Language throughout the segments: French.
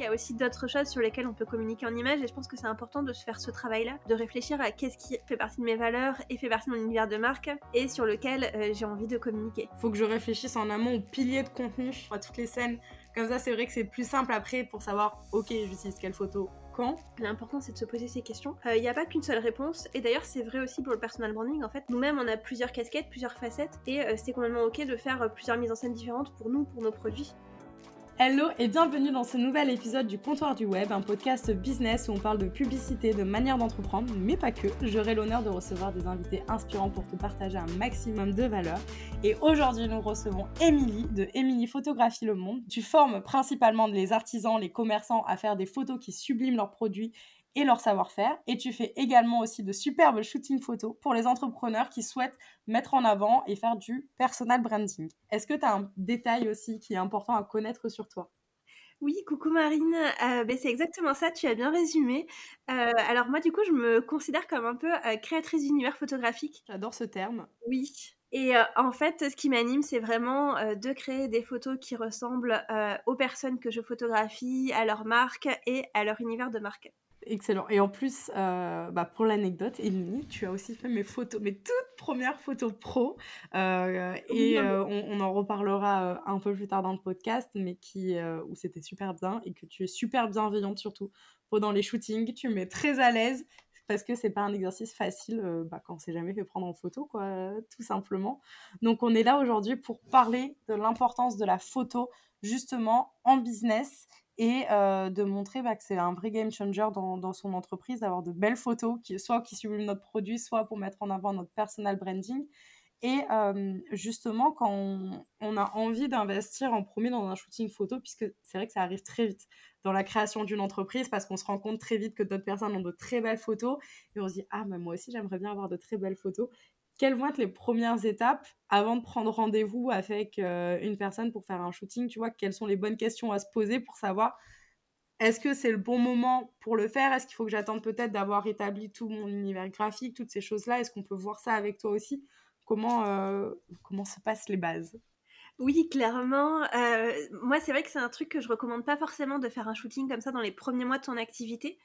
qu'il y a aussi d'autres choses sur lesquelles on peut communiquer en images et je pense que c'est important de se faire ce travail-là, de réfléchir à qu'est-ce qui fait partie de mes valeurs et fait partie de mon univers de marque et sur lequel euh, j'ai envie de communiquer. Faut que je réfléchisse en amont aux piliers de contenu, à toutes les scènes. Comme ça, c'est vrai que c'est plus simple après pour savoir, ok, j'utilise quelle photo, quand L'important c'est de se poser ces questions. Il euh, n'y a pas qu'une seule réponse, et d'ailleurs c'est vrai aussi pour le personal branding. En fait, nous-mêmes on a plusieurs casquettes, plusieurs facettes, et euh, c'est complètement ok de faire plusieurs mises en scène différentes pour nous, pour nos produits. Hello et bienvenue dans ce nouvel épisode du Comptoir du Web, un podcast business où on parle de publicité, de manière d'entreprendre, mais pas que. J'aurai l'honneur de recevoir des invités inspirants pour te partager un maximum de valeur. Et aujourd'hui, nous recevons Émilie de Émilie Photographie Le Monde. Tu formes principalement les artisans, les commerçants à faire des photos qui subliment leurs produits et leur savoir-faire. Et tu fais également aussi de superbes shooting photos pour les entrepreneurs qui souhaitent mettre en avant et faire du personal branding. Est-ce que tu as un détail aussi qui est important à connaître sur toi? Oui, coucou Marine, euh, ben, c'est exactement ça, tu as bien résumé. Euh, alors moi du coup je me considère comme un peu euh, créatrice d'univers photographique. J'adore ce terme. Oui, et en fait, ce qui m'anime, c'est vraiment de créer des photos qui ressemblent aux personnes que je photographie, à leur marque et à leur univers de marque. Excellent. Et en plus, euh, bah pour l'anecdote, Émilie, tu as aussi fait mes photos, mes toutes premières photos pro. Euh, et euh, on, en reparlera un peu plus tard dans le podcast, mais qui, où c'était super bien et que tu es super bienveillante surtout pendant les shootings. Tu me mets très à l'aise parce que c'est pas un exercice facile bah, quand on s'est jamais fait prendre en photo, quoi, tout simplement. Donc on est là aujourd'hui pour parler de l'importance de la photo justement en business et euh, de montrer bah, que c'est un vrai game changer dans, son entreprise, d'avoir de belles photos, qui, soit qui subliment notre produit, soit pour mettre en avant notre personal branding. Et euh, justement, quand on, a envie d'investir en premier dans un shooting photo, puisque c'est vrai que ça arrive très vite dans la création d'une entreprise, parce qu'on se rend compte très vite que d'autres personnes ont de très belles photos, et on se dit, ah, mais moi aussi, j'aimerais bien avoir de très belles photos quelles vont être les premières étapes avant de prendre rendez-vous avec euh, une personne pour faire un shooting Tu vois, quelles sont les bonnes questions à se poser pour savoir est-ce que c'est le bon moment pour le faire? Est-ce qu'il faut que j'attende peut-être d'avoir établi tout mon univers graphique, toutes ces choses-là? Est-ce qu'on peut voir ça avec toi aussi? Comment, euh, se passent les bases? Oui, clairement. Euh, moi, c'est vrai que c'est un truc que je recommande pas forcément de faire un shooting comme ça dans les premiers mois de ton activité.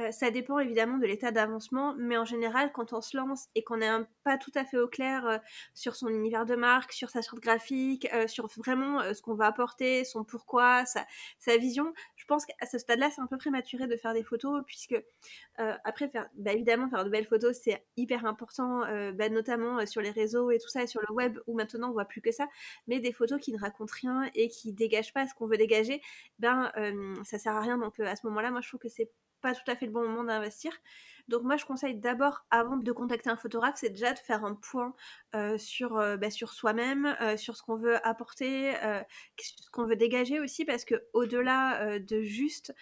Euh, ça dépend évidemment de l'état d'avancement, mais en général, quand on se lance et qu'on n'est pas tout à fait au clair euh, sur son univers de marque, sur sa charte graphique, euh, sur vraiment ce qu'on va apporter, son pourquoi, sa, vision, je pense qu'à ce stade-là, c'est un peu prématuré de faire des photos, puisque après, bah, évidemment, faire de belles photos, c'est hyper important, bah, notamment sur les réseaux et tout ça, et sur le web, où maintenant on voit plus que ça, mais des photos qui ne racontent rien et qui dégagent pas ce qu'on veut dégager, ben ça sert à rien. Donc à ce moment-là, moi je trouve que c'est pas tout à fait le bon moment d'investir. Donc moi je conseille d'abord avant de contacter un photographe, c'est déjà de faire un point euh, sur, euh, bah, sur soi-même, euh, sur ce qu'on veut apporter, ce qu'on veut dégager aussi, parce que au-delà de juste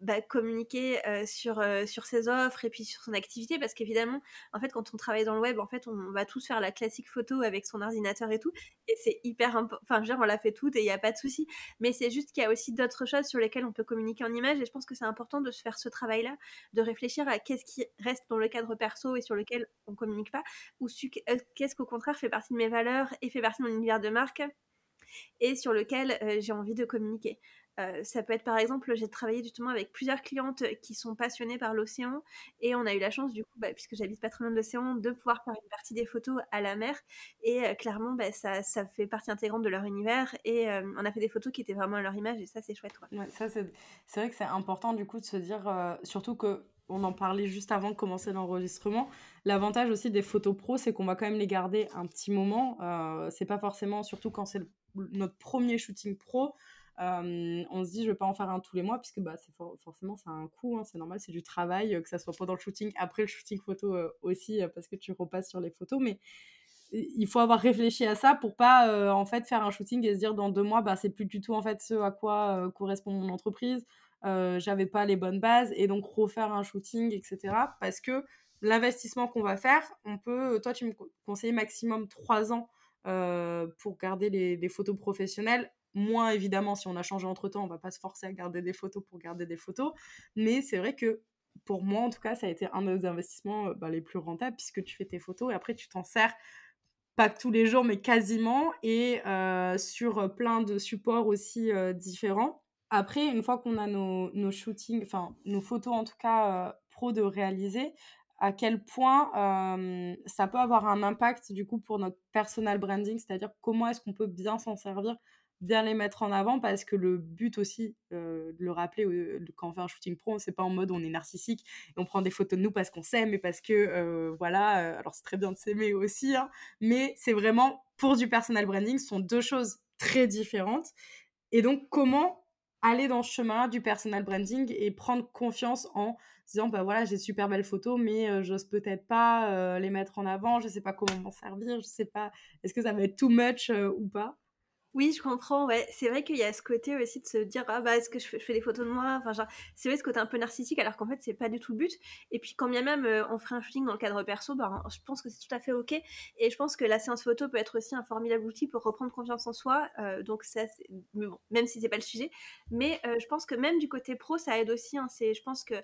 bah, communiquer sur, sur ses offres et puis sur son activité parce qu'évidemment en fait quand on travaille dans le web en fait on va tous faire la classique photo avec son ordinateur et tout et c'est hyper important enfin je veux dire on l'a fait toutes et il n'y a pas de souci mais c'est juste qu'il y a aussi d'autres choses sur lesquelles on peut communiquer en images et je pense que c'est important de se faire ce travail là de réfléchir à qu'est-ce qui reste dans le cadre perso et sur lequel on communique pas ou qu'est-ce qu'au contraire fait partie de mes valeurs et fait partie de mon univers de marque et sur lequel j'ai envie de communiquer. Euh, ça peut être par exemple, j'ai travaillé justement avec plusieurs clientes qui sont passionnées par l'océan et on a eu la chance du coup, bah, puisque j'habite pas très loin de l'océan, de pouvoir faire une partie des photos à la mer et euh, clairement bah, ça, fait partie intégrante de leur univers et euh, on a fait des photos qui étaient vraiment à leur image et ça c'est chouette. Ça c'est vrai que c'est important du coup de se dire, surtout que on en parlait juste avant de commencer l'enregistrement. L'avantage aussi des photos pro, c'est qu'on va quand même les garder un petit moment. c'est pas forcément, surtout quand c'est notre premier shooting pro, on se dit, je vais pas en faire un tous les mois, puisque bah, forcément, ça a un coût, hein, c'est normal, c'est du travail, que ça soit pendant le shooting, après le shooting photo aussi, parce que tu repasses sur les photos. Mais il faut avoir réfléchi à ça pour pas en fait faire un shooting et se dire dans deux mois, bah, c'est plus du tout en fait ce à quoi correspond mon entreprise. j'avais pas les bonnes bases et donc refaire un shooting, etc. Parce que l'investissement qu'on va faire, on peut, toi tu me conseilles maximum trois ans pour garder les, photos professionnelles Moins évidemment, si on a changé entre temps, on va pas se forcer à garder des photos pour garder des photos. Mais c'est vrai que pour moi, en tout cas, ça a été un des investissements euh, bah, les plus rentables puisque tu fais tes photos et après tu t'en sers pas tous les jours, mais quasiment et euh, sur plein de supports aussi euh, différents. Après, une fois qu'on a nos, nos shootings, enfin nos photos en tout cas pro de réaliser, à quel point ça peut avoir un impact du coup pour notre personal branding, c'est-à-dire comment est-ce qu'on peut bien s'en servir, bien les mettre en avant, parce que le but aussi de le rappeler quand on fait un shooting pro, c'est pas en mode on est narcissique et on prend des photos de nous parce qu'on s'aime et parce que voilà, alors c'est très bien de s'aimer aussi, hein, mais c'est vraiment pour du personal branding, ce sont deux choses très différentes. Et donc comment aller dans ce chemin du personal branding et prendre confiance en disant bah voilà j'ai super belles photos mais euh, j'ose peut-être pas euh, les mettre en avant je sais pas comment m'en servir je sais pas est-ce que ça va être too much euh, ou pas? Oui, je comprends, ouais. C'est vrai qu'il y a ce côté aussi de se dire ah bah est-ce que je fais, des photos de moi? Enfin c'est vrai ce côté un peu narcissique alors qu'en fait c'est pas du tout le but. Et puis quand bien même euh, on ferait un shooting dans le cadre perso, bah je pense que c'est tout à fait ok. Et je pense que la séance photo peut être aussi un formidable outil pour reprendre confiance en soi. Euh, donc ça, mais bon, même si c'est pas le sujet, mais euh, je pense que même du côté pro ça aide aussi. Hein. c'est, je pense que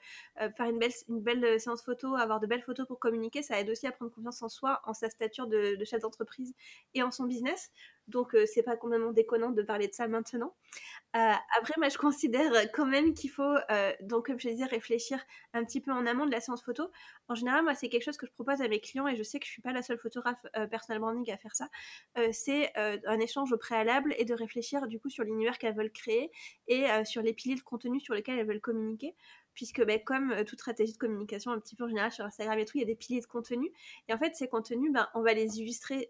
faire une belle une belle séance photo, avoir de belles photos pour communiquer, ça aide aussi à prendre confiance en soi, en sa stature de, de chef d'entreprise et en son business. Donc c'est pas complètement déconnant de parler de ça maintenant. après, moi je considère quand même qu'il faut, donc comme je disais, réfléchir un petit peu en amont de la séance photo. En général, moi c'est quelque chose que je propose à mes clients et je sais que je suis pas la seule photographe personal branding à faire ça. c'est un échange au préalable et de réfléchir du coup sur l'univers qu'elles veulent créer et sur les piliers de contenu sur lesquels elles veulent communiquer puisque ben, comme toute stratégie de communication un petit peu en général sur Instagram et tout, il y a des piliers de contenu. Et en fait, ces contenus, ben, on va les illustrer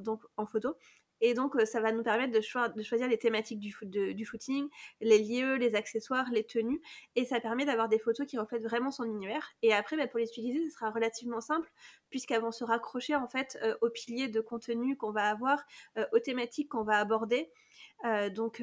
donc, en photo et donc, euh, ça va nous permettre de, choisir les thématiques du, du, shooting, les lieux, les accessoires, les tenues. Et ça permet d'avoir des photos qui reflètent vraiment son univers. Et après, bah, pour les utiliser, ce sera relativement simple, puisqu'elles vont se raccrocher en fait euh, aux piliers de contenu qu'on va avoir, euh, aux thématiques qu'on va aborder. Donc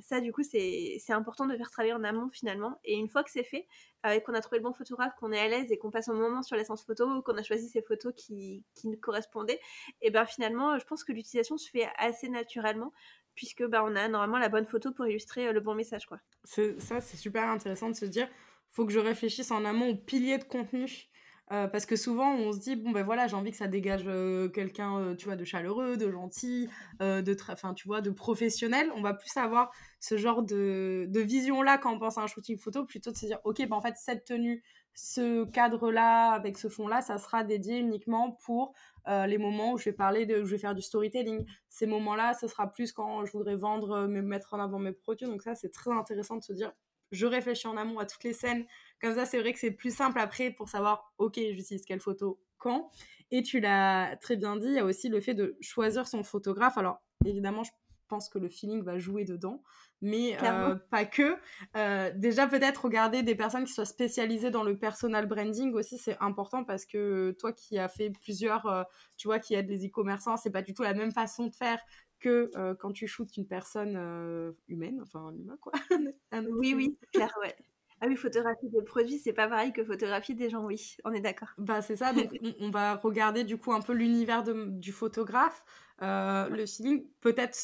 ça, du coup, c'est important de faire travailler en amont finalement. Et une fois que c'est fait, et qu'on a trouvé le bon photographe, qu'on est à l'aise et qu'on passe un moment sur l'essence photo, qu'on a choisi ces photos qui, qui nous correspondaient, et ben finalement, je pense que l'utilisation se fait assez naturellement puisque ben, on a normalement la bonne photo pour illustrer le bon message. Quoi. Ça, c'est super intéressant de se dire, faut que je réfléchisse en amont au pilier de contenu euh, parce que souvent, on se dit, bon, ben voilà, j'ai envie que ça dégage euh, quelqu'un, euh, tu vois, de chaleureux, de gentil, de, enfin, tu vois, de professionnel. On va plus avoir ce genre de, de vision-là quand on pense à un shooting photo, plutôt de se dire, ok, ben en fait, cette tenue, ce cadre-là, avec ce fond-là, ça sera dédié uniquement pour les moments où je vais parler de, où je vais faire du storytelling. Ces moments-là, ce sera plus quand je voudrais vendre, me mettre en avant mes produits. Donc ça, c'est très intéressant de se dire, je réfléchis en amont à toutes les scènes comme ça, c'est vrai que c'est plus simple après pour savoir, ok, j'utilise quelle photo quand. Et tu l'as très bien dit, il y a aussi le fait de choisir son photographe. Alors, évidemment, je pense que le feeling va jouer dedans, mais euh, pas que. Euh, déjà, peut-être regarder des personnes qui soient spécialisées dans le personal branding aussi, c'est important parce que toi qui as fait plusieurs, euh, tu vois, qui aident les e-commerçants, c'est pas du tout la même façon de faire que quand tu shootes une personne humaine, enfin un humain quoi. oui, oui, clair, ouais. Ah oui, photographier des produits, c'est pas pareil que photographier des gens, oui, on est d'accord. Bah c'est ça, donc on, va regarder du coup un peu l'univers du photographe, euh, le feeling. Peut-être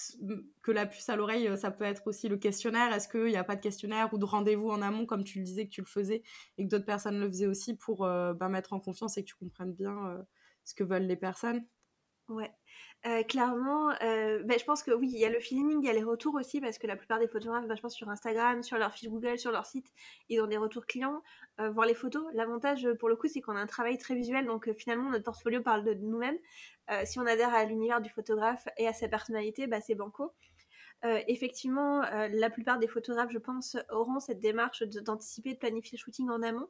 que la puce à l'oreille, ça peut être aussi le questionnaire. Est-ce qu'il n'y a pas de questionnaire ou de rendez-vous en amont, comme tu le disais que tu le faisais et que d'autres personnes le faisaient aussi pour euh, bah, mettre en confiance et que tu comprennes bien ce que veulent les personnes? Ouais. Euh, clairement, euh, ben, je pense que oui, il y a le feeling, il y a les retours aussi, parce que la plupart des photographes, je pense sur Instagram, sur leur fil Google, sur leur site, ils ont des retours clients, euh, voir les photos. L'avantage pour le coup, c'est qu'on a un travail très visuel, donc finalement notre portfolio parle de nous-mêmes. si on adhère à l'univers du photographe et à sa personnalité, ben, c'est banco. Euh, effectivement, euh, la plupart des photographes, je pense, auront cette démarche d'anticiper, de, planifier le shooting en amont.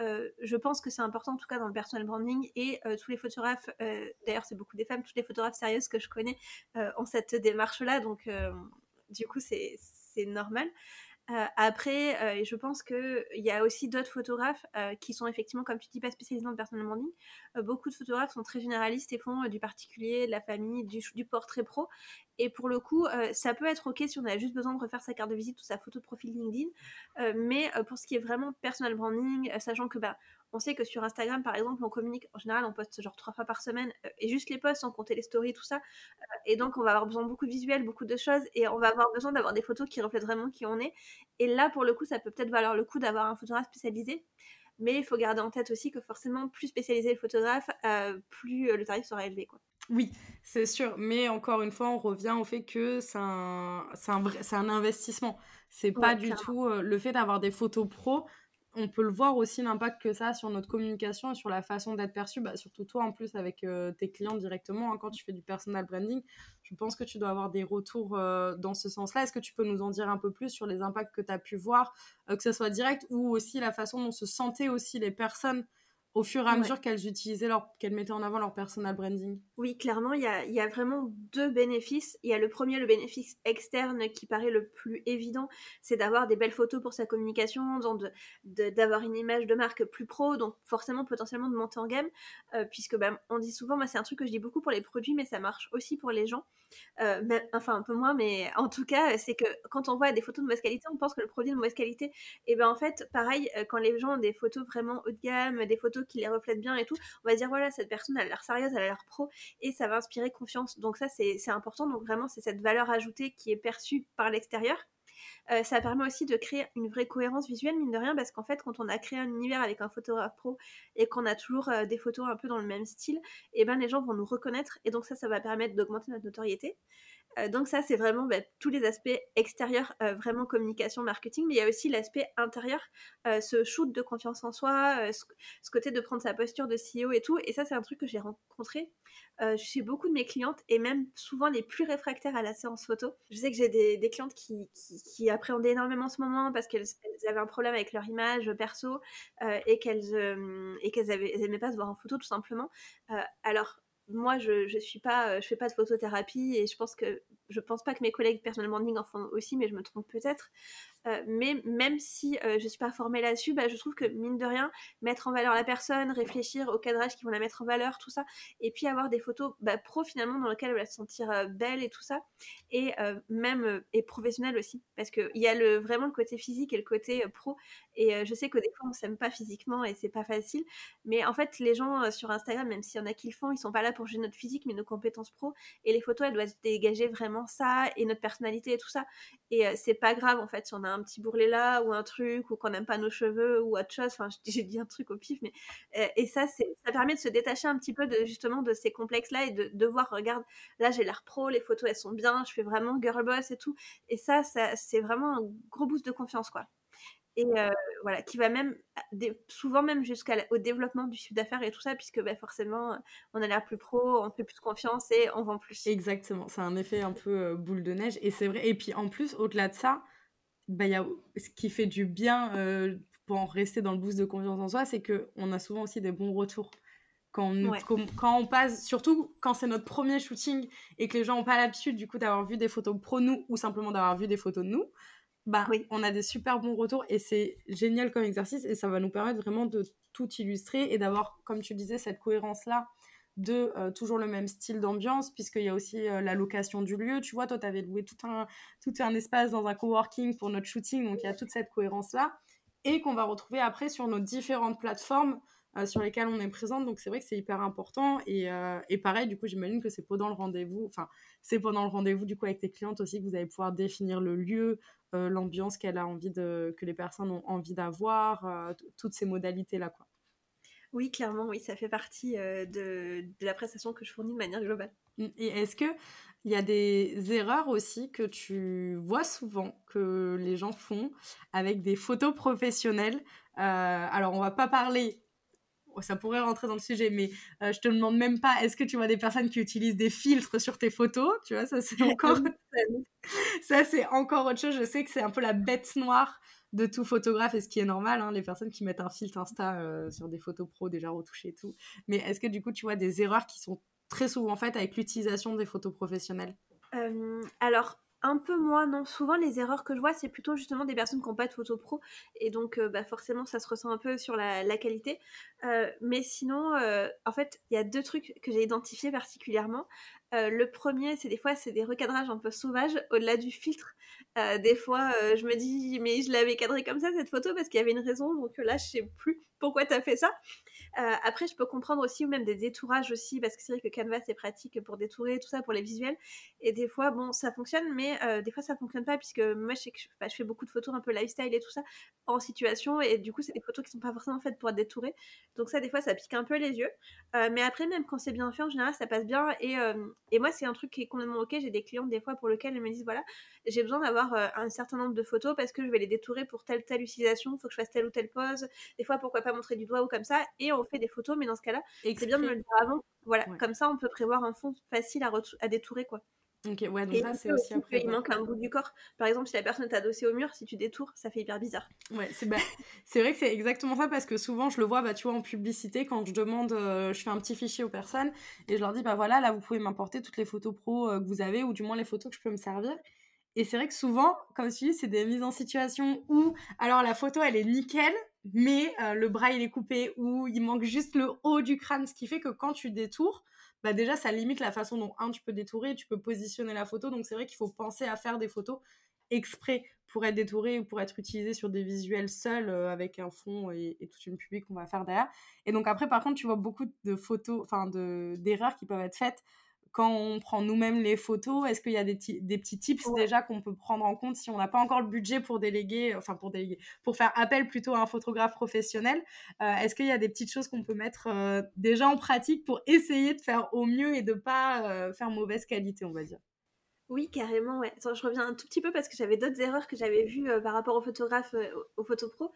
Euh, je pense que c'est important, en tout cas dans le personal branding, et tous les photographes, d'ailleurs c'est beaucoup des femmes, toutes les photographes sérieuses que je connais ont cette démarche-là, donc du coup c'est normal. Après, je pense qu'il y a aussi d'autres photographes qui sont effectivement, comme tu dis, pas spécialisés dans le personal branding. beaucoup de photographes sont très généralistes et font du particulier, de la famille, du, du portrait pro. Et pour le coup, ça peut être ok si on a juste besoin de refaire sa carte de visite ou sa photo de profil LinkedIn. mais pour ce qui est vraiment personal branding, sachant que bah, on sait que sur Instagram, par exemple, on communique, en général, on poste genre trois fois par semaine, euh, et juste les posts, sans compter les stories, tout ça. Euh, et donc, on va avoir besoin de beaucoup de visuels, beaucoup de choses, et on va avoir besoin d'avoir des photos qui reflètent vraiment qui on est. Et là, pour le coup, ça peut peut-être valoir le coup d'avoir un photographe spécialisé. Mais il faut garder en tête aussi que forcément, plus spécialisé le photographe, plus le tarif sera élevé. Quoi. Oui, c'est sûr. Mais encore une fois, on revient au fait que c'est un, un, un investissement. C'est pas du tout le fait d'avoir des photos pro on peut le voir aussi l'impact que ça a sur notre communication et sur la façon d'être perçu, bah, surtout toi en plus avec euh, tes clients directement, hein, quand tu fais du personal branding. Je pense que tu dois avoir des retours euh, dans ce sens-là. Est-ce que tu peux nous en dire un peu plus sur les impacts que tu as pu voir, euh, que ce soit direct ou aussi la façon dont se sentaient aussi les personnes au fur et à mesure qu'elles utilisaient leur, qu'elles mettaient en avant leur personal branding Oui, clairement, il y a, y a, vraiment deux bénéfices. Il y a le premier, le bénéfice externe qui paraît le plus évident, c'est d'avoir des belles photos pour sa communication, d'avoir une image de marque plus pro, donc forcément potentiellement de monter en gamme, euh, puisque bah, on dit souvent, moi c'est un truc que je dis beaucoup pour les produits, mais ça marche aussi pour les gens. Euh, enfin un peu moins, mais en tout cas, c'est que quand on voit des photos de mauvaise qualité, on pense que le produit est de mauvaise qualité. Et ben en fait, pareil, euh, quand les gens ont des photos vraiment haut de gamme, des photos qui les reflètent bien et tout, on va dire voilà, cette personne elle a l'air sérieuse, elle a l'air pro, et ça va inspirer confiance. Donc ça, c'est important. Donc vraiment, c'est cette valeur ajoutée qui est perçue par l'extérieur. Euh, ça permet aussi de créer une vraie cohérence visuelle, mine de rien, parce qu'en fait, quand on a créé un univers avec un photographe pro et qu'on a toujours euh, des photos un peu dans le même style, et eh ben les gens vont nous reconnaître et donc ça, ça va permettre d'augmenter notre notoriété. Euh, donc ça, c'est vraiment bah, tous les aspects extérieurs, euh, vraiment communication, marketing, mais il y a aussi l'aspect intérieur, euh, ce shoot de confiance en soi, ce, côté de prendre sa posture de CEO et tout. Et ça, c'est un truc que j'ai rencontré chez beaucoup de mes clientes et même souvent les plus réfractaires à la séance photo. Je sais que j'ai des, clientes qui, appréhendaient énormément ce moment parce qu'elles avaient un problème avec leur image perso et qu'elles et qu'elles n'aimaient pas se voir en photo tout simplement. alors moi, je, je suis pas, je fais pas de photothérapie et je pense que je pense pas que mes collègues personnel branding en font aussi, mais je me trompe peut-être. Euh, mais même si euh, je suis pas formée là-dessus, bah, je trouve que mine de rien, mettre en valeur la personne, réfléchir au cadrage qui vont la mettre en valeur, tout ça, et puis avoir des photos bah, pro finalement dans lesquelles elle va se sentir euh, belle et tout ça, et même et professionnelle aussi, parce qu'il y a le, vraiment le côté physique et le côté pro, et je sais que des fois on s'aime pas physiquement et c'est pas facile, mais en fait les gens sur Instagram, même s'il y en a qui le font, ils sont pas là pour juger notre physique, mais nos compétences pro, et les photos elles doivent dégager vraiment ça et notre personnalité et tout ça, et c'est pas grave en fait si on a un petit bourrelet là ou un truc ou qu'on n'aime pas nos cheveux ou autre chose. Enfin, j'ai dit un truc au pif, mais euh, et ça, ça permet de se détacher un petit peu de justement de ces complexes là et de, voir, regarde, là j'ai l'air pro, les photos elles sont bien, je fais vraiment girl boss et tout. Et ça, ça c'est vraiment un gros boost de confiance quoi et euh, voilà, qui va même souvent même jusqu'au développement du chiffre d'affaires et tout ça, puisque bah, forcément on a l'air plus pro, on fait plus confiance et on vend plus. Exactement, c'est un effet un peu euh, boule de neige et c'est vrai. Et puis en plus, au-delà de ça, bah, y a, ce qui fait du bien euh, pour en rester dans le boost de confiance en soi, c'est qu'on a souvent aussi des bons retours. Quand on, quand on passe, surtout quand c'est notre premier shooting et que les gens n'ont pas l'habitude du coup d'avoir vu des photos pro nous ou simplement d'avoir vu des photos de nous, bah oui. on a des super bons retours et c'est génial comme exercice et ça va nous permettre vraiment de tout illustrer et d'avoir, comme tu disais, cette cohérence-là de euh, toujours le même style d'ambiance, puisqu'il y a aussi euh, la location du lieu. Tu vois, toi, tu avais loué tout un, tout un espace dans un coworking pour notre shooting, donc il y a toute cette cohérence-là, et qu'on va retrouver après sur nos différentes plateformes euh, sur lesquelles on est présente. Donc c'est vrai que c'est hyper important. Et, et pareil, du coup, j'imagine que c'est pendant le rendez-vous, enfin, c'est pendant le rendez-vous du coup avec tes clientes aussi que vous allez pouvoir définir le lieu, l'ambiance qu'elle a envie de, que les personnes ont envie d'avoir, toutes ces modalités-là, quoi. Oui, clairement, oui, ça fait partie euh, de, la prestation que je fournis de manière globale. Mmh, et est-ce que il y a des erreurs aussi que tu vois souvent que les gens font avec des photos professionnelles? Euh, Alors, on va pas parler ça pourrait rentrer dans le sujet, mais euh, je te demande même pas, est-ce que tu vois des personnes qui utilisent des filtres sur tes photos? Tu vois, ça c'est encore, ça c'est encore autre chose. Je sais que c'est un peu la bête noire de tout photographe et ce qui est normal, hein, les personnes qui mettent un filtre Insta euh, sur des photos pro déjà retouchées et tout. Mais est-ce que du coup tu vois des erreurs qui sont très souvent faites avec l'utilisation des photos professionnelles? Euh, Alors un peu moins, non. Souvent, les erreurs que je vois, c'est plutôt justement des personnes qui n'ont pas de photos pro. Et donc, euh, bah, forcément, ça se ressent un peu sur la, qualité. mais sinon, en fait, il y a deux trucs que j'ai identifiés particulièrement. le premier, c'est des fois, c'est des recadrages un peu sauvages au-delà du filtre. des fois, je me dis, mais je l'avais cadré comme ça cette photo parce qu'il y avait une raison, donc là, je sais plus pourquoi tu as fait ça. Après, je peux comprendre aussi, ou même des détourages aussi, parce que c'est vrai que Canva, c'est pratique pour détourer, tout ça, pour les visuels. Et des fois, bon, ça fonctionne, mais des fois, ça fonctionne pas, puisque moi, je sais que je, je, fais beaucoup de photos un peu lifestyle et tout ça en situation, et du coup, c'est des photos qui sont pas forcément faites pour être détourées. Donc ça, des fois, ça pique un peu les yeux. mais après, même quand c'est bien fait, en général, ça passe bien. Et, moi, c'est un truc qui est complètement ok. J'ai des clients, des fois, pour lesquels elles me disent, voilà, j'ai besoin d'avoir un certain nombre de photos parce que je vais les détourer pour telle telle utilisation, il faut que je fasse telle ou telle pose. Des fois, pourquoi pas montrer du doigt ou comme ça. Fait des photos, mais dans ce cas-là, c'est bien de me le dire avant. Voilà, comme ça, on peut prévoir un fond facile à, à détourer, quoi. Ok, ouais, donc ça, c'est aussi après. Il manque un bout du corps. Par exemple, si la personne est adossée au mur, si tu détours, ça fait hyper bizarre. Ouais, c'est bah, vrai que c'est exactement ça parce que souvent, je le vois, bah, tu vois, en publicité, quand je demande, euh, je fais un petit fichier aux personnes et je leur dis, bah voilà, là, vous pouvez m'importer toutes les photos pro euh, que vous avez ou du moins les photos que je peux me servir. Et c'est vrai que souvent, comme tu dis, c'est des mises en situation où, alors la photo, elle est nickel, mais euh, le bras, il est coupé ou il manque juste le haut du crâne, ce qui fait que quand tu détours, bah déjà ça limite la façon dont un tu peux détourer, tu peux positionner la photo. Donc c'est vrai qu'il faut penser à faire des photos exprès pour être détourées ou pour être utilisées sur des visuels seuls euh, avec un fond et, toute une public qu'on va faire derrière. Et donc après par contre tu vois beaucoup de photos, enfin d'erreurs qui peuvent être faites quand on prend nous-mêmes les photos, est-ce qu'il y a des, des petits tips déjà qu'on peut prendre en compte si on n'a pas encore le budget pour déléguer, enfin pour déléguer, pour faire appel plutôt à un photographe professionnel euh, Est-ce qu'il y a des petites choses qu'on peut mettre euh, déjà en pratique pour essayer de faire au mieux et de pas euh, faire mauvaise qualité, on va dire? Oui, carrément, ouais. je reviens un tout petit peu parce que j'avais d'autres erreurs que j'avais vues euh, par rapport aux photographes, euh, aux photopros.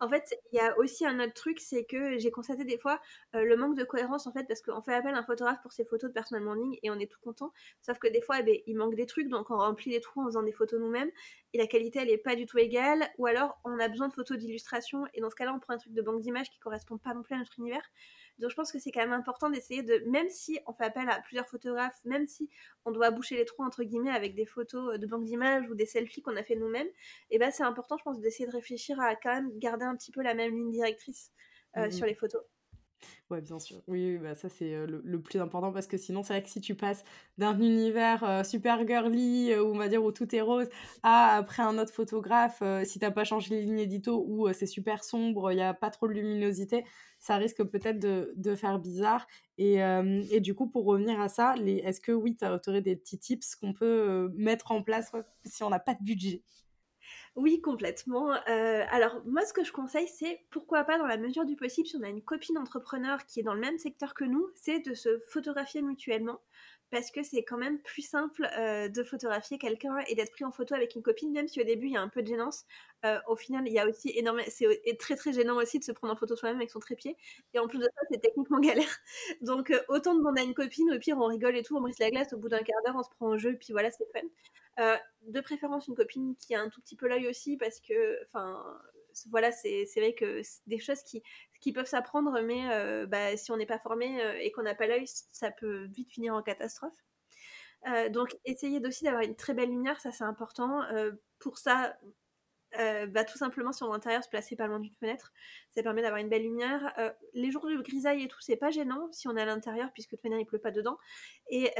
En fait, il y a aussi un autre truc, c'est que j'ai constaté des fois euh, le manque de cohérence, en fait, parce qu'on fait appel à un photographe pour ses photos de personal branding et on est tout content. Sauf que des fois, eh ben, il manque des trucs, donc on remplit les trous en faisant des photos nous-mêmes et la qualité, elle est pas du tout égale. Ou alors, on a besoin de photos d'illustration et dans ce cas-là, on prend un truc de banque d'images qui correspond pas non plus à notre univers. Donc je pense que c'est quand même important d'essayer de, même si on fait appel à plusieurs photographes, même si on doit boucher les trous entre guillemets avec des photos de banque d'images ou des selfies qu'on a fait nous-mêmes, et eh ben c'est important je pense d'essayer de réfléchir à quand même garder un petit peu la même ligne directrice euh, mmh sur les photos. Ouais, bien sûr. Oui, bah ça c'est euh, le, plus important parce que sinon c'est vrai que si tu passes d'un univers euh, super girly, on va dire où tout est rose, à après un autre photographe, si t'as pas changé les lignes édito où c'est super sombre, il n'y a pas trop de luminosité, ça risque peut-être de, de, faire bizarre. Et, euh, et, du coup, pour revenir à ça, est-ce que oui, tu aurais des petits tips qu'on peut euh, mettre en place si on n'a pas de budget? Oui, complètement. Euh, alors, moi, ce que je conseille, c'est pourquoi pas, dans la mesure du possible, si on a une copine entrepreneur qui est dans le même secteur que nous, c'est de se photographier mutuellement parce que c'est quand même plus simple euh, de photographier quelqu'un et d'être pris en photo avec une copine, même si au début il y a un peu de gênance. Euh, au final, il y a aussi énormément, c'est très très gênant aussi de se prendre en photo soi-même avec son trépied. Et en plus de ça, c'est techniquement galère. Donc euh, autant demander à une copine, au pire on rigole et tout, on brise la glace, au bout d'un quart d'heure on se prend au jeu, puis voilà, c'est fun. de préférence une copine qui a un tout petit peu l'œil aussi, parce que, enfin, voilà, c'est vrai que des choses qui, qui peuvent s'apprendre, mais euh, bah, si on n'est pas formé euh, et qu'on n'a pas l'œil, ça peut vite finir en catastrophe. Euh, donc, essayez aussi d'avoir une très belle lumière, ça c'est important. pour ça, bah, tout simplement, si on est intérieur, se placer pas loin d'une fenêtre, ça permet d'avoir une belle lumière. les jours de grisaille et tout, c'est pas gênant si on est à l'intérieur, puisque de manière il pleut pas dedans. Et,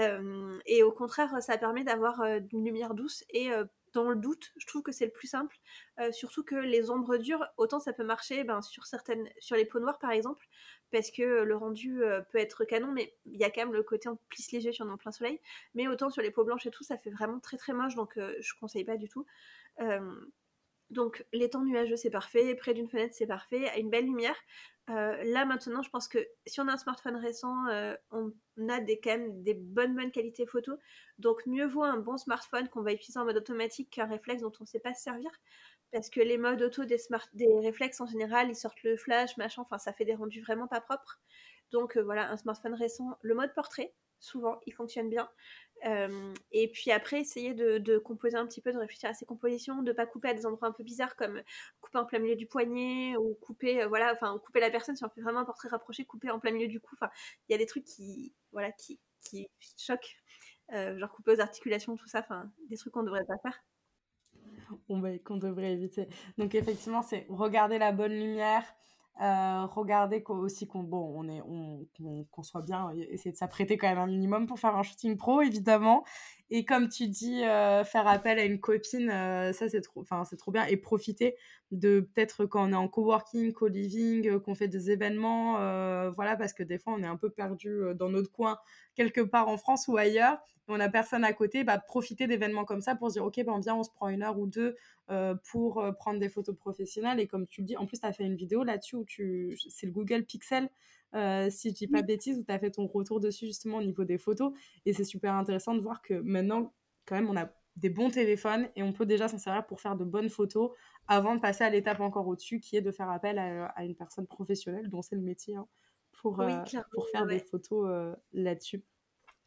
et au contraire, ça permet d'avoir une lumière douce et dans le doute, je trouve que c'est le plus simple. Euh, surtout que les ombres dures, autant ça peut marcher ben, sur certaines, sur les peaux noires par exemple, parce que le rendu euh, peut être canon, mais il y a quand même le côté on plisse les yeux est en plein soleil. Mais autant sur les peaux blanches et tout, ça fait vraiment très très moche, donc euh, je conseille pas du tout. Donc les temps nuageux c'est parfait, près d'une fenêtre c'est parfait, à une belle lumière. Euh, là maintenant, je pense que si on a un smartphone récent, euh, on a des, quand même des bonnes bonnes qualités photo. Donc mieux vaut un bon smartphone qu'on va utiliser en mode automatique qu'un réflexe dont on ne sait pas se servir. Parce que les modes auto des, réflexes en général, ils sortent le flash, machin, enfin ça fait des rendus vraiment pas propres. Donc euh, voilà, un smartphone récent, le mode portrait, souvent il fonctionne bien. Euh, et puis après, essayer de, composer un petit peu, de réfléchir à ses compositions, de pas couper à des endroits un peu bizarres comme couper en plein milieu du poignet ou couper, euh, voilà, enfin couper la personne si on fait vraiment un portrait rapproché, couper en plein milieu du cou. Enfin, il y a des trucs qui, voilà, qui, qui choquent, euh, genre couper aux articulations, tout ça, enfin, des trucs qu'on devrait pas faire. Va qu'on devrait éviter. Donc effectivement, c'est regarder la bonne lumière, Euh, regardez aussi qu'on bon, on est, on, qu'on soit bien, essayer de s'apprêter quand même un minimum pour faire un shooting pro, évidemment. Et comme tu dis, euh, faire appel à une copine, euh, ça c'est trop, enfin c'est trop bien. Et profiter de peut-être quand on est en coworking, co-living, qu'on fait des événements, voilà, parce que des fois on est un peu perdu dans notre coin, quelque part en France ou ailleurs, on a personne à côté. Bah, profiter d'événements comme ça pour se dire, ok, ben viens, on se prend une heure ou deux pour prendre des photos professionnelles. Et comme tu le dis, en plus tu as fait une vidéo là-dessus où c'est le Google Pixel, euh, si je dis pas bêtise, où tu as fait ton retour dessus justement au niveau des photos. Et c'est super intéressant de voir que maintenant, quand même, on a des bons téléphones et on peut déjà s'en servir pour faire de bonnes photos avant de passer à l'étape encore au-dessus qui est de faire appel à, une personne professionnelle dont c'est le métier hein, pour, euh, pour faire des photos euh, là-dessus.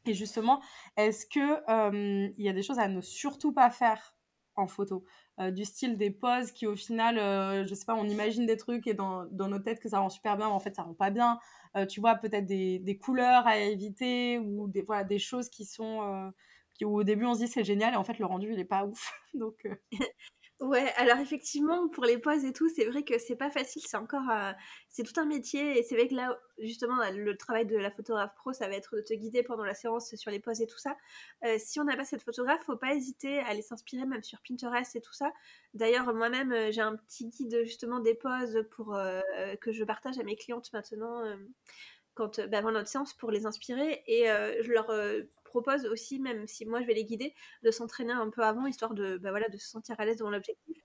Et justement, est-ce qu'il il y a des choses à ne surtout pas faire en photo? Euh, du style des poses qui au final euh, je sais pas on imagine des trucs et dans, dans nos têtes que ça rend super bien mais en fait ça rend pas bien. Euh, tu vois peut-être des, des, couleurs à éviter ou des voilà des choses qui sont qui au début on se dit c'est génial et en fait le rendu il est pas ouf. Donc Ouais, alors effectivement, pour les poses et tout, c'est vrai que c'est pas facile, c'est encore, euh, c'est tout un métier, et c'est vrai que là, justement, le travail de la photographe pro, ça va être de te guider pendant la séance sur les poses et tout ça. Euh, si on n'a pas cette photographe, faut pas hésiter à aller s'inspirer même sur Pinterest et tout ça. D'ailleurs, moi-même, euh, j'ai un petit guide justement des poses pour que je partage à mes clientes maintenant quand bah, avant notre séance pour les inspirer, et je leur propose aussi, même si moi je vais les guider, de s'entraîner un peu avant, histoire de, bah voilà, de se sentir à l'aise devant l'objectif.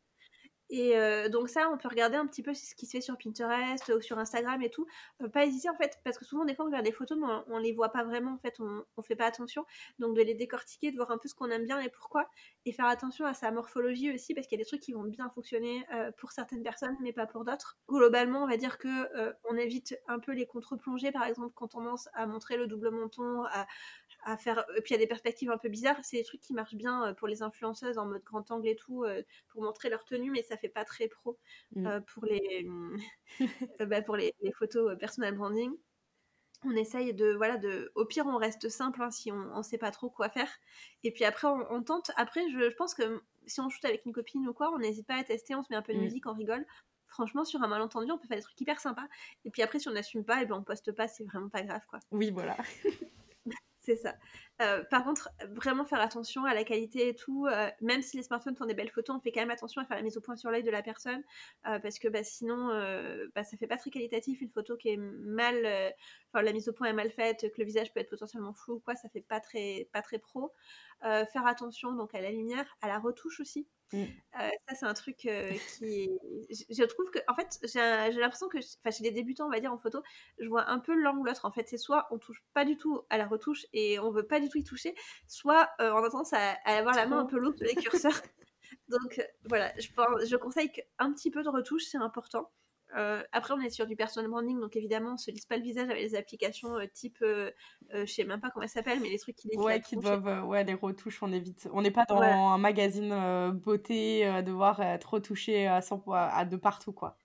Et euh, donc ça, on peut regarder un petit peu ce qui se fait sur Pinterest ou sur Instagram et tout. Euh, pas hésiter en fait, parce que souvent des fois on regarde des photos mais on, les voit pas vraiment en fait, on, on fait pas attention. Donc de les décortiquer, de voir un peu ce qu'on aime bien et pourquoi, et faire attention à sa morphologie aussi, parce qu'il y a des trucs qui vont bien fonctionner euh, pour certaines personnes mais pas pour d'autres. Globalement, on va dire que on évite un peu les contre-plongées par exemple quand on commence à montrer le double menton, à faire. Et puis il y a des perspectives un peu bizarres. C'est des trucs qui marchent bien euh, pour les influenceuses en mode grand angle et tout, euh, pour montrer leur tenue, mais ça fait pas très pro mm. euh, pour les bah, pour les, photos personal branding. On essaye de voilà de. Au pire, on reste simple hein, si on, on sait pas trop quoi faire. Et puis après, on, tente. Après, je, pense que si on shoot avec une copine ou quoi, on n'hésite pas à tester. On se met un peu de mm. musique, on rigole franchement, sur un malentendu, on peut faire des trucs hyper sympas. Et puis après, si on n'assume pas, et ben on poste pas, c'est vraiment pas grave, quoi. Oui, voilà. C'est ça. Euh, par contre, vraiment faire attention à la qualité et tout. Euh, même si les smartphones font des belles photos, on fait quand même attention à faire la mise au point sur l'œil de la personne. Euh, parce que bah, sinon, bah, ça fait pas très qualitatif. Une photo qui est mal. Enfin, la mise au point est mal faite, que le visage peut être potentiellement flou ou quoi, ça fait pas très, pas très pro. faire attention donc à la lumière, à la retouche aussi. Mm. Ça, c'est un truc qui. Je trouve que, en fait, j'ai l'impression que, enfin, chez les débutants, on va dire en photo, je vois un peu l'angle l'autre. En fait, c'est soit on touche pas du tout à la retouche et on veut pas du tout y toucher, soit euh, on a tendance à, avoir la main un peu lourde sur les curseurs. Donc voilà, je, je conseille qu'un petit peu de retouche, c'est important. Euh, après, on est sur du personal branding, donc évidemment, on se lisse pas le visage avec les applications euh, type, euh, je sais même pas comment elles s'appellent, mais les trucs qui Ouais, qui doivent, ouais, les retouches, on évite. On n'est pas dans un magazine beauté, devoir être retouché à, 100, à, de partout, quoi.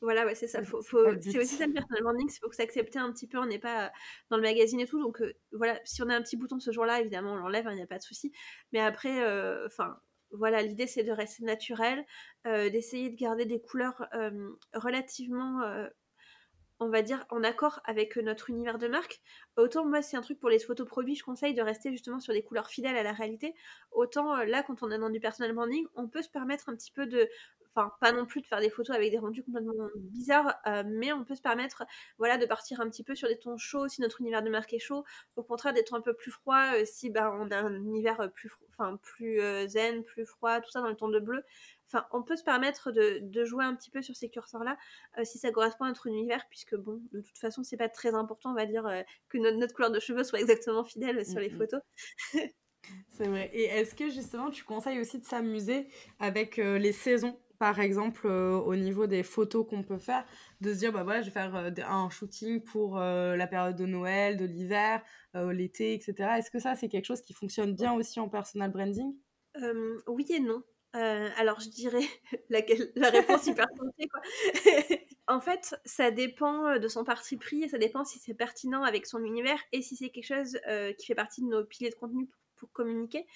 Voilà, ouais, c'est ça. Faut, C'est aussi ça le personal branding, il faut que s'accepter un petit peu. On n'est pas dans le magazine et tout, donc voilà. Si on a un petit bouton ce jour-là, évidemment, on l'enlève, il hein, n'y a pas de souci. Mais après, enfin, voilà, l'idée c'est de rester naturel, euh, d'essayer de garder des couleurs euh, relativement, euh, on va dire, en accord avec notre univers de marque. Autant moi c'est un truc pour les photos produits, je conseille de rester justement sur des couleurs fidèles à la réalité. Autant là quand on est dans du personal branding, on peut se permettre un petit peu de enfin pas non plus de faire des photos avec des rendus complètement bizarres, euh, mais on peut se permettre voilà de partir un petit peu sur des tons chauds si notre univers de marque est chaud, au contraire des tons un peu plus froids euh, si ben, on a un univers plus enfin plus euh, zen, plus froid, tout ça dans le ton de bleu. Enfin, on peut se permettre de, jouer un petit peu sur ces curseurs-là si ça correspond à notre univers, puisque bon, de toute façon, c'est pas très important, on va dire, que notre, couleur de cheveux soit exactement fidèle sur les photos. c'est vrai. Et est-ce que justement, tu conseilles aussi de s'amuser avec les saisons par exemple, euh, au niveau des photos qu'on peut faire, de se dire, bah voilà, je vais faire euh, un shooting pour euh, la période de Noël, de l'hiver, l'été, etc. Est-ce que ça, c'est quelque chose qui fonctionne bien aussi en personal branding? Oui et non. alors, je dirais la, la réponse hyper santé, quoi. en fait, ça dépend de son parti pris et ça dépend si c'est pertinent avec son univers et si c'est quelque chose qui fait partie de nos piliers de contenu pour communiquer.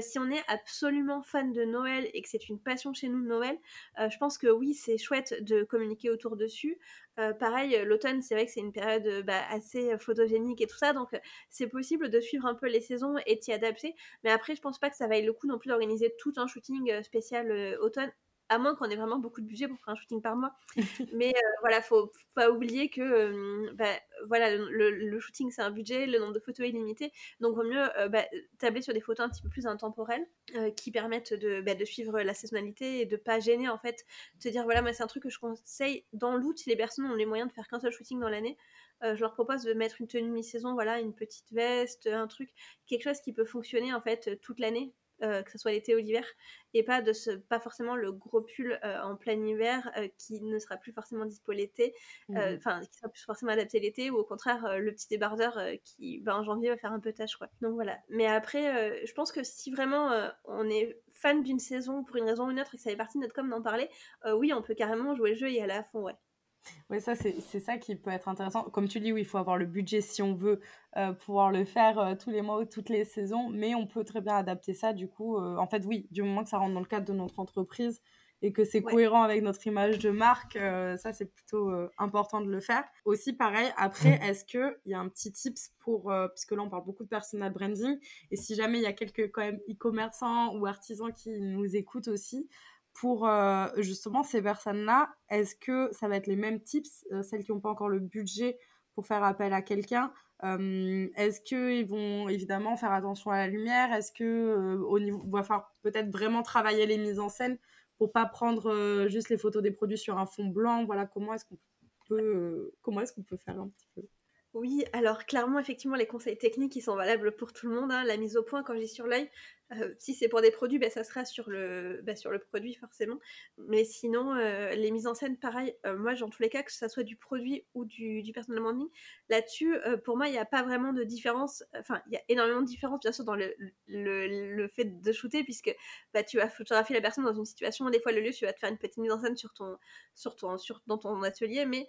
si on est absolument fan de Noël et que c'est une passion chez nous de Noël, je pense que oui, c'est chouette de communiquer autour dessus. pareil, l'automne, c'est vrai que c'est une période bah, assez photogénique et tout ça, donc c'est possible de suivre un peu les saisons et t'y adapter. Mais après, je pense pas que ça vaille le coup non plus d'organiser tout un shooting spécial automne à moins qu'on ait vraiment beaucoup de budget pour faire un shooting par mois. Mais euh, voilà, faut, faut pas oublier que euh, bah, voilà, le, shooting c'est un budget, le nombre de photos est limité, donc vaut mieux euh, bah, tabler sur des photos un petit peu plus intemporelles qui permettent de, bah, de, suivre la saisonnalité et de pas gêner en fait, se dire voilà, moi c'est un truc que je conseille dans l'août si les personnes ont les moyens de faire qu'un seul shooting dans l'année. je leur propose de mettre une tenue mi-saison, voilà, une petite veste, un truc, quelque chose qui peut fonctionner en fait toute l'année euh, que ce soit l'été ou l'hiver, et pas de ce, pas forcément le gros pull euh, en plein hiver euh, qui ne sera plus forcément dispo l'été, mmh enfin qui sera plus forcément adapté l'été, ou au contraire le petit débardeur qui ben, en janvier va faire un peu tâche quoi. Donc voilà. Mais après, je pense que si vraiment on est fan d'une saison pour une raison ou une autre et que ça fait partie de notre com d'en parler, oui, on peut carrément jouer le jeu et aller à fond, ouais. Oui, ça, c'est ça qui peut être intéressant. Comme tu dis, oui, il faut avoir le budget si on veut euh, pouvoir le faire euh, tous les mois ou toutes les saisons, mais on peut très bien adapter ça. Du coup, euh, en fait, oui, du moment que ça rentre dans le cadre de notre entreprise et que c'est cohérent avec notre image de marque, ça, c'est plutôt important de le faire. Aussi, pareil, après, est-ce qu'il y a un petit tips pour, puisque là, on parle beaucoup de personal branding, et si jamais il y a quelques quand même e-commerçants ou artisans qui nous écoutent aussi, pour euh, justement ces personnes-là, est-ce que ça va être les mêmes tips, euh, celles qui n'ont pas encore le budget pour faire appel à quelqu'un euh, Est-ce qu'ils vont évidemment faire attention à la lumière? Est-ce que au niveau, va falloir peut-être vraiment travailler les mises en scène pour pas prendre juste les photos des produits sur un fond blanc? Voilà, comment est-ce qu'on peut, comment est-ce qu'on peut faire un petit peu? Oui, alors clairement, effectivement, les conseils techniques, ils sont valables pour tout le monde. Hein. La mise au point, quand j'ai sur l'œil, euh, si c'est pour des produits, bah, ça sera sur le, bah, sur le produit forcément. Mais sinon, euh, les mises en scène, pareil, euh, moi, dans tous les cas, que ce soit du produit ou du, du personal branding, là-dessus, pour moi, il n'y a pas vraiment de différence. Enfin, il y a énormément de différence, bien sûr, dans le, le, le fait de shooter, puisque bah, tu vas photographier la personne dans une situation, des fois, le lieu, tu vas te faire une petite mise en scène sur ton, sur ton, sur, dans ton atelier, mais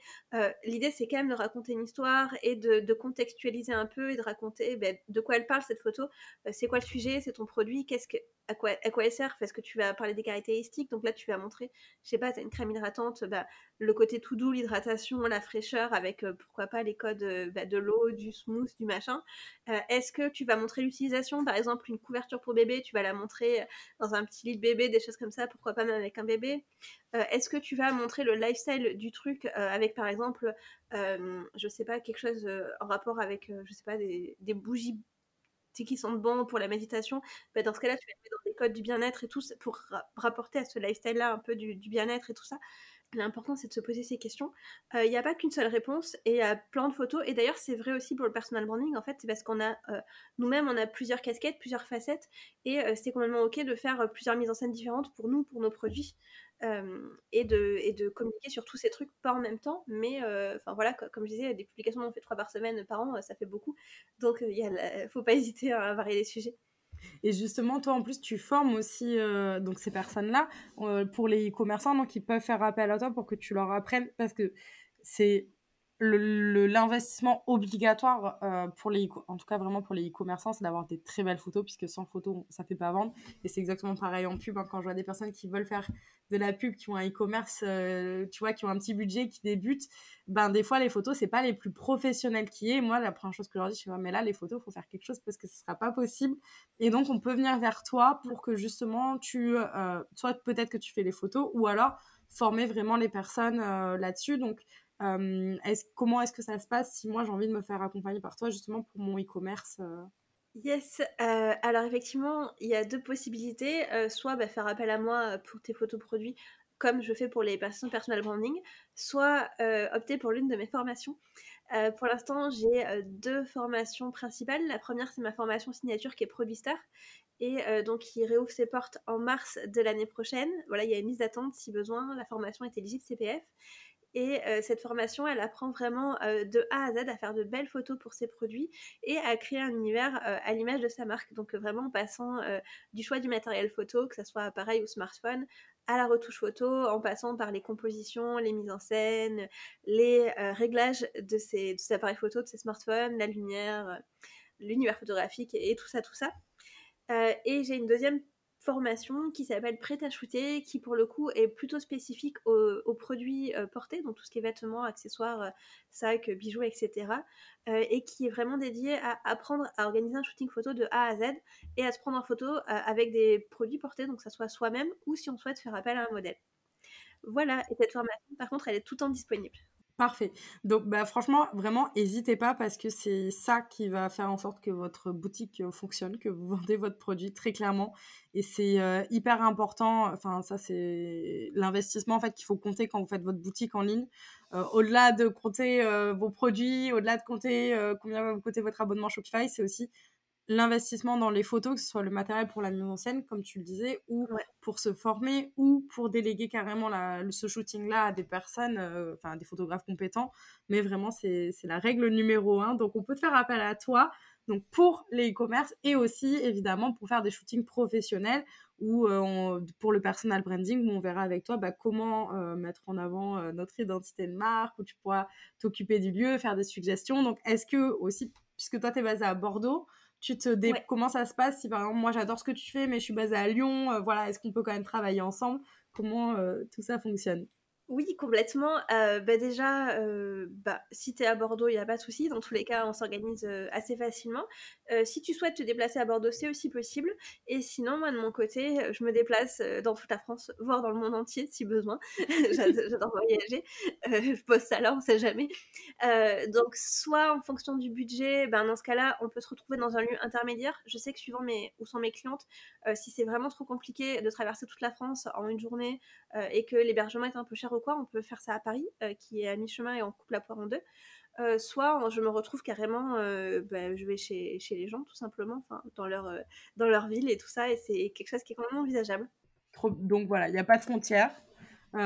l'idée, c'est quand même de raconter une histoire et de, de contextualiser un peu et de raconter bah, de quoi elle parle, cette photo, c'est quoi le sujet, c'est ton produit? Qu'est-ce que, à quoi, à quoi elle sert? Parce que tu vas parler des caractéristiques, donc là tu vas montrer, je sais pas, tu as une crème hydratante, bah, le côté tout doux, l'hydratation, la fraîcheur, avec euh, pourquoi pas les codes euh, bah, de l'eau, du smooth, du machin. Euh, est-ce que tu vas montrer l'utilisation Par exemple, une couverture pour bébé, tu vas la montrer dans un petit lit de bébé, des choses comme ça, pourquoi pas même avec un bébé? Est-ce que tu vas montrer le lifestyle du truc avec par exemple, je sais pas, quelque chose en rapport avec, je sais pas, des bougies qui sont bons pour la méditation, bah, dans ce cas-là, tu vas mettre dans des codes du bien-être et tout, pour rapporter à ce lifestyle-là un peu du, bien-être et tout ça. L'important, c'est de se poser ces questions. Il euh, n'y a pas qu'une seule réponse et il y a plein de photos. Et d'ailleurs, c'est vrai aussi pour le personal branding, en fait, c'est parce qu'on a, euh, nous-mêmes, on a plusieurs casquettes, plusieurs facettes, et euh, c'est complètement OK de faire plusieurs mises en scène différentes pour nous, pour nos produits. Et, de, et de communiquer sur tous ces trucs pas en même temps. Mais enfin voilà, comme je disais, des publications on fait trois par semaine par an, ça fait beaucoup. Donc il faut pas hésiter à varier les sujets. Et justement, toi, en plus, tu formes aussi donc ces personnes-là pour les commerçants, donc ils peuvent faire appel à toi pour que tu leur apprennes, parce que c'est l'investissement obligatoire euh, pour les en tout cas vraiment pour les e-commerçants c'est d'avoir des très belles photos puisque sans photos ça fait pas vendre. Et c'est exactement pareil en pub hein, quand je vois des personnes qui veulent faire de la pub qui ont un e-commerce euh, tu vois qui ont un petit budget qui débutent ben des fois les photos c'est pas les plus professionnelles qui est moi la première chose que je leur dis je dis mais là les photos faut faire quelque chose parce que ce sera pas possible. Et donc on peut venir vers toi pour que justement tu euh, soit peut-être que tu fais les photos ou alors former vraiment les personnes là-dessus. Donc comment est-ce que ça se passe si moi j'ai envie de me faire accompagner par toi justement pour mon e-commerce Yes, alors effectivement, il y a deux possibilités. soit bah, faire appel à moi pour tes photos produits, comme je fais pour les personnes personal branding, soit opter pour l'une de mes formations. pour l'instant, j'ai deux formations principales. La première, c'est ma formation signature qui est Produit et donc qui réouvre ses portes en mars de l'année prochaine. Voilà, il y a une mise d'attente si besoin. La formation est éligible CPF. Et euh, cette formation, elle apprend vraiment euh, de A à Z à faire de belles photos pour ses produits et à créer un univers euh, à l'image de sa marque. Donc vraiment en passant du choix du matériel photo, que ce soit appareil ou smartphone, à la retouche photo, en passant par les compositions, les mises en scène, les réglages de ces, appareils photo, de ces smartphones, la lumière, l'univers photographique et, tout ça, tout ça. et j'ai une deuxième formation qui s'appelle Prêt à shooter, qui pour le coup est plutôt spécifique aux, produits euh, portés, donc tout ce qui est vêtements, accessoires, euh, sacs, bijoux, etc. Euh, et qui est vraiment dédié à apprendre à organiser un shooting photo de A à Z et à se prendre en photo avec des produits portés, donc que ça soit soi-même ou si on souhaite faire appel à un modèle. Voilà, et cette formation, par contre, elle est tout le temps disponible. Parfait. Donc, bah, franchement, vraiment, n'hésitez pas parce que c'est ça qui va faire en sorte que votre boutique euh, fonctionne, que vous vendez votre produit très clairement. Et c'est euh, hyper important. Enfin, ça, c'est l'investissement en fait qu'il faut compter quand vous faites votre boutique en ligne. Euh, au-delà de compter vos produits, au-delà de compter combien va vous coûter votre abonnement Shopify, c'est aussi l'investissement dans les photos, que ce soit le matériel pour la mise en scène, comme tu le disais, ou pour se former, ou pour déléguer carrément la, ce shooting-là à des personnes, euh, enfin des photographes compétents. Mais vraiment, c'est la règle numéro un. Donc, on peut te faire appel à toi donc pour les e-commerce et aussi évidemment pour faire des shootings professionnels ou euh, pour le personal branding où on verra avec toi bah, comment euh, mettre en avant notre identité de marque où tu pourras t'occuper du lieu, faire des suggestions. Donc est-ce que aussi, puisque toi tu es basé à Bordeaux, tu te dé... comment ça se passe si par exemple moi j'adore ce que tu fais mais je suis basée à Lyon euh, voilà est-ce qu'on peut quand même travailler ensemble? Comment euh, tout ça fonctionne? Oui, complètement. Euh, bah déjà, euh, bah, si tu es à Bordeaux, il n'y a pas de souci. Dans tous les cas, on s'organise euh, assez facilement. si tu souhaites te déplacer à Bordeaux, c'est aussi possible. Et sinon, moi, de mon côté, je me déplace dans toute la France, voire dans le monde entier, si besoin. J'adore voyager. je pose ça là, on ne sait jamais. donc, soit en fonction du budget, ben, dans ce cas-là, on peut se retrouver dans un lieu intermédiaire. Je sais que suivant mes, où sont mes clientes, si c'est vraiment trop compliqué de traverser toute la France en une journée et que l'hébergement est un peu cher quoi, on peut faire ça à Paris, euh, qui est à mi-chemin et on coupe la poire en deux. Euh, soit je me retrouve carrément, euh, bah, je vais chez, chez, les gens tout simplement, dans leur, dans leur ville et tout ça, et c'est quelque chose qui est complètement envisageable. Donc voilà, il n'y a pas de frontières. Il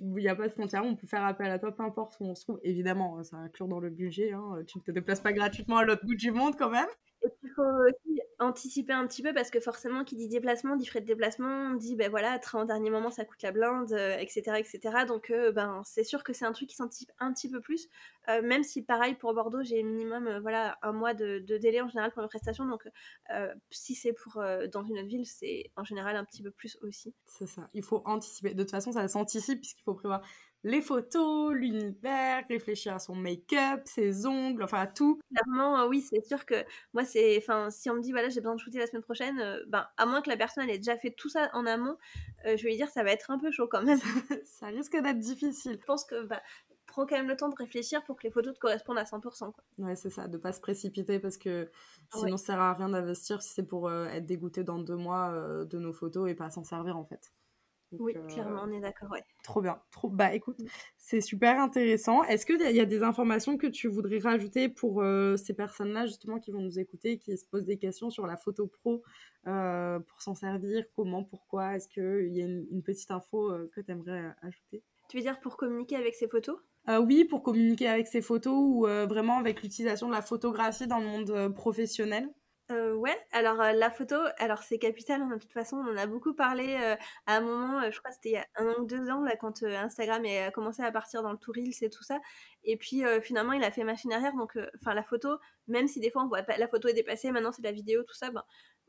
n'y a pas de frontières, on peut faire appel à toi, peu importe où on se trouve. Évidemment, ça inclut dans le budget. Hein, tu ne te déplaces pas gratuitement à l'autre bout du monde quand même. Et il faut aussi anticiper un petit peu parce que forcément, qui dit déplacement, dit frais de déplacement, dit ben voilà, train en dernier moment, ça coûte la blinde, etc., euh, etc. Donc, euh, ben c'est sûr que c'est un truc qui s'anticipe un petit peu plus. Euh, même si, pareil, pour Bordeaux, j'ai minimum voilà, un mois de, délai en général pour mes prestations. Donc, si c'est pour dans une autre ville, c'est en général un petit peu plus aussi. C'est ça. Il faut anticiper. De toute façon, ça s'anticipe puisqu'il faut prévoir les photos, l'univers, réfléchir à son make-up, ses ongles, enfin à tout. Clairement, euh, oui, c'est sûr que moi, c'est, enfin, si on me dit voilà, j'ai besoin de shooter la semaine prochaine, euh, ben, à moins que la personne ait déjà fait tout ça en amont, euh, je vais lui dire ça va être un peu chaud quand même. ça risque d'être difficile. Je pense que bah, prends quand même le temps de réfléchir pour que les photos te correspondent à 100%. Quoi. Ouais, c'est ça, de pas se précipiter parce que sinon ça sert à rien d'investir si c'est pour être dégoûté dans deux mois de nos photos et pas s'en servir en fait oui, euh, clairement, on est d'accord, ouais. Trop bien. Trop... Bah écoute, mm. c'est super intéressant. Est-ce qu'il y a des informations que tu voudrais rajouter pour euh, ces personnes-là, justement, qui vont nous écouter, qui se posent des questions sur la photo pro, euh, pour s'en servir, comment, pourquoi? Est-ce qu'il y a une, petite info que tu aimerais ajouter? Tu veux dire pour communiquer avec ces photos? Oui, pour communiquer avec ces photos ou vraiment avec l'utilisation de la photographie dans le monde professionnel euh, ouais, alors euh, la photo, alors c'est capital, hein, de toute façon, on en a beaucoup parlé euh, à un moment, je crois c'était il y a un an ou deux ans, là, quand Instagram a commencé à partir dans le tout Reels et tout ça. Et puis finalement, il a fait machine arrière, donc enfin la photo, même si des fois on voit pas, la photo est dépassée, maintenant c'est la vidéo, tout ça, ben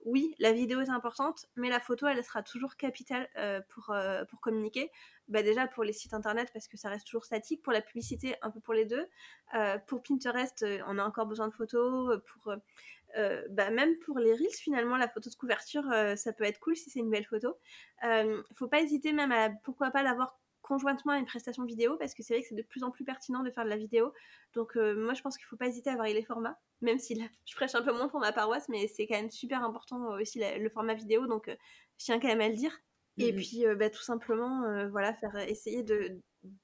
oui, la vidéo est importante, mais la photo, elle sera toujours capitale pour, pour communiquer. Bah déjà pour les sites internet parce que ça reste toujours statique, pour la publicité un peu pour les deux. pour Pinterest, on a encore besoin de photos, pour euh, bah, même pour les reels, finalement, la photo de couverture, euh, ça peut être cool si c'est une belle photo. Euh, faut pas hésiter même à, pourquoi pas l'avoir conjointement à une prestation vidéo, parce que c'est vrai que c'est de plus en plus pertinent de faire de la vidéo. Donc moi, je pense qu'il faut pas hésiter à varier les formats, même si là, je prêche un peu moins pour ma paroisse, mais c'est quand même super important aussi le format vidéo, donc je tiens quand même à le dire. Et mmh puis, bah, tout simplement, voilà, faire essayer de,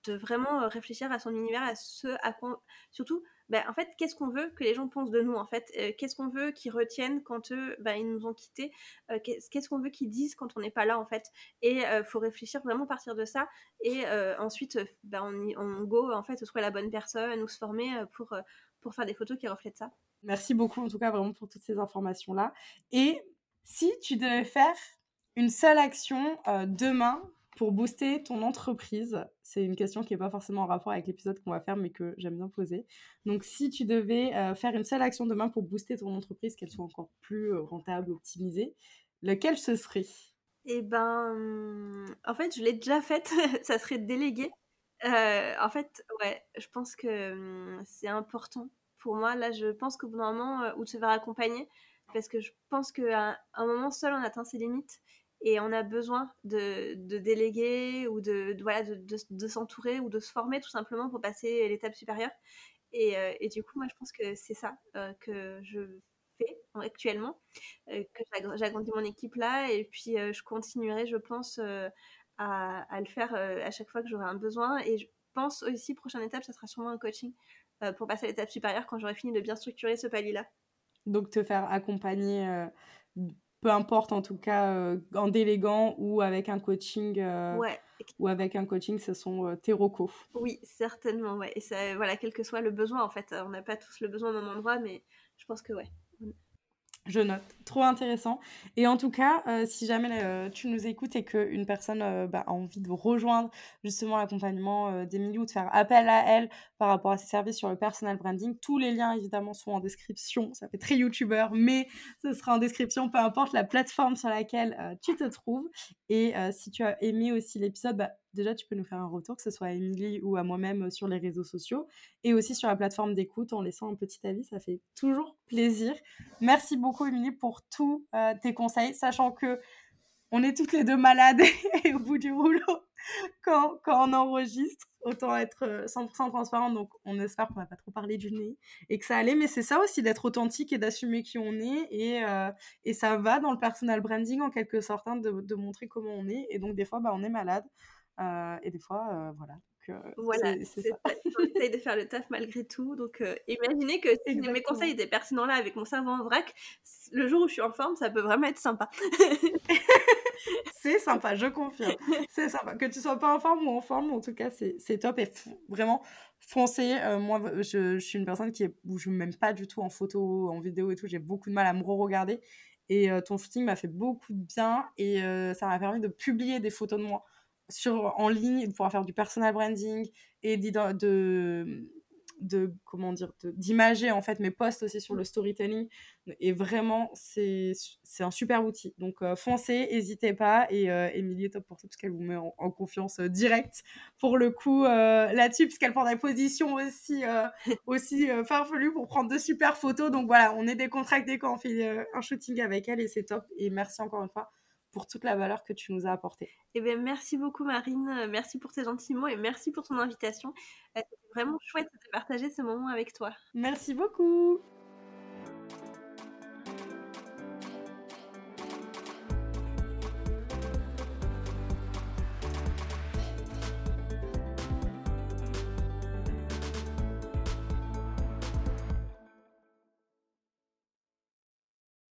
de vraiment réfléchir à son univers, à ce à quoi, surtout bah, en fait, qu'est-ce qu'on veut que les gens pensent de nous, en fait? Euh, Qu'est-ce qu'on veut qu'ils retiennent quand eux, bah, ils nous ont quittés? Euh, Qu'est-ce qu'on veut qu'ils disent quand on n'est pas là, en fait? Et euh, faut réfléchir vraiment à partir de ça. Et ensuite, bah, on, on, go, en fait, trouver la bonne personne ou se former pour, pour faire des photos qui reflètent ça. Merci beaucoup, en tout cas, vraiment pour toutes ces informations-là. Et si tu devais faire une seule action demain pour booster ton entreprise C'est une question qui n'est pas forcément en rapport avec l'épisode qu'on va faire, mais que j'aime bien poser. Donc, si tu devais euh, faire une seule action demain pour booster ton entreprise, qu'elle soit encore plus euh, rentable, optimisée, lequel ce serait? Eh ben, en fait, je l'ai déjà faite. ça serait délégué. Euh, en fait, ouais, je pense que hum, c'est important pour moi. Là, je pense qu'au bout d'un moment, ou de se faire accompagner, parce que je pense qu'à un moment seul, on atteint ses limites et on a besoin de, déléguer ou de, voilà, de, s'entourer ou de se former tout simplement pour passer l'étape supérieure. Et, euh, et, du coup, moi, je pense que c'est ça euh, que je fais actuellement, euh, que j'agrandis mon équipe là, et puis je continuerai, je pense, à, le faire à chaque fois que j'aurai un besoin. Et je pense aussi, prochaine étape, ça sera sûrement un coaching pour passer l'étape supérieure quand j'aurai fini de bien structurer ce palier-là. Donc, te faire accompagner peu importe en tout cas euh, en déléguant ou avec un coaching euh, ou avec un coaching ce sont euh, tes recos. Oui certainement ouais. Et ça, voilà quel que soit le besoin en fait. On n'a pas tous le besoin au même endroit mais je pense que ouais je note, trop intéressant. Et en tout cas, euh, si jamais euh, tu nous écoutes et qu'une personne euh, bah, a envie de rejoindre justement l'accompagnement d'Emilie ou de faire appel à elle par rapport à ses services sur le personal branding, tous les liens évidemment sont en description. Ça fait très youtubeur, mais ce sera en description, peu importe la plateforme sur laquelle tu te trouves. Et si tu as aimé aussi l'épisode, bah, déjà, tu peux nous faire un retour, que ce soit à Émilie ou à moi-même euh, sur les réseaux sociaux et aussi sur la plateforme d'écoute en laissant un petit avis. Ça fait toujours plaisir. Merci beaucoup, Émilie, pour tous euh, tes conseils, sachant que on est toutes les deux malades et au bout du rouleau quand, quand on enregistre. Autant être 100% euh, transparent, donc on espère qu'on va pas trop parler du nez et que ça allait. Mais c'est ça aussi d'être authentique et d'assumer qui on est. Et, et ça va dans le personal branding en quelque sorte, hein, de, de, montrer comment on est. Et donc des fois, bah, on est malade. Euh, et des fois, euh, voilà. voilà, c'est ça. On essaye de faire le taf malgré tout. Donc, euh, imaginez que si mes conseils étaient pertinents là avec mon cerveau en vrac, le jour où je suis en forme, ça peut vraiment être sympa. c'est sympa, je confirme. C'est sympa. Que tu sois pas en forme ou en forme, en tout cas, c'est top. Et vraiment, foncez. moi, je, je, suis une personne qui est, où je ne m'aime pas du tout en photo, en vidéo et tout. J'ai beaucoup de mal à me re-regarder. Et ton shooting m'a fait beaucoup de bien et ça m'a permis de publier des photos de moi sur, en ligne, de pouvoir faire du personal branding et de, de comment dire d'imager en fait mes posts aussi sur le storytelling et vraiment c'est un super outil. Donc euh, foncez n'hésitez pas et euh, Emilie est top pour tout parce qu'elle vous met en, confiance euh, directe pour le coup euh, là-dessus puisqu'elle prend des positions aussi aussi farfelues pour prendre de super photos. Donc voilà on est décontractés quand on fait un shooting avec elle et c'est top. Et merci encore une fois pour toute la valeur que tu nous as apportée. Eh bien, merci beaucoup Marine, merci pour tes gentils mots et merci pour ton invitation. C'était vraiment chouette de partager ce moment avec toi. Merci beaucoup.